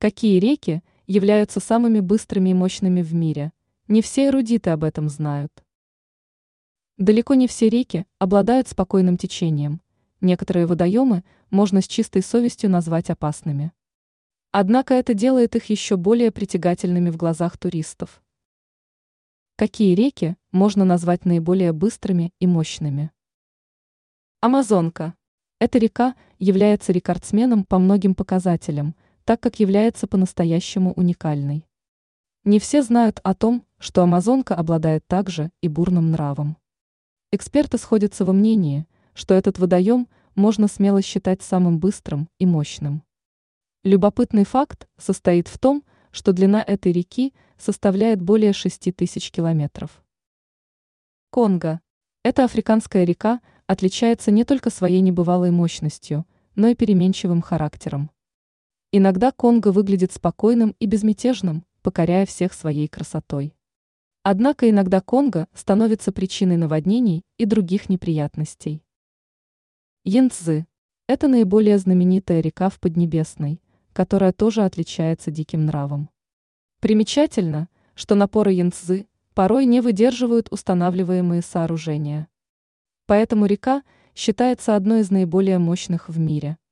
Какие реки являются самыми быстрыми и мощными в мире? Не все эрудиты об этом знают. Далеко не все реки обладают спокойным течением. Некоторые водоемы можно с чистой совестью назвать опасными. Однако это делает их еще более притягательными в глазах туристов. Какие реки можно назвать наиболее быстрыми и мощными? Амазонка. Эта река является рекордсменом по многим показателям – так как является по-настоящему уникальной. Не все знают о том, что Амазонка обладает также и бурным нравом. Эксперты сходятся во мнении, что этот водоем можно смело считать самым быстрым и мощным. Любопытный факт состоит в том, что длина этой реки составляет более 6 тысяч километров. Конго. Эта африканская река отличается не только своей небывалой мощностью, но и переменчивым характером. Иногда Конго выглядит спокойным и безмятежным, покоряя всех своей красотой. Однако иногда Конго становится причиной наводнений и других неприятностей. Янцзы – это наиболее знаменитая река в Поднебесной, которая тоже отличается диким нравом. Примечательно, что напоры Янцзы порой не выдерживают устанавливаемые сооружения. Поэтому река считается одной из наиболее мощных в мире –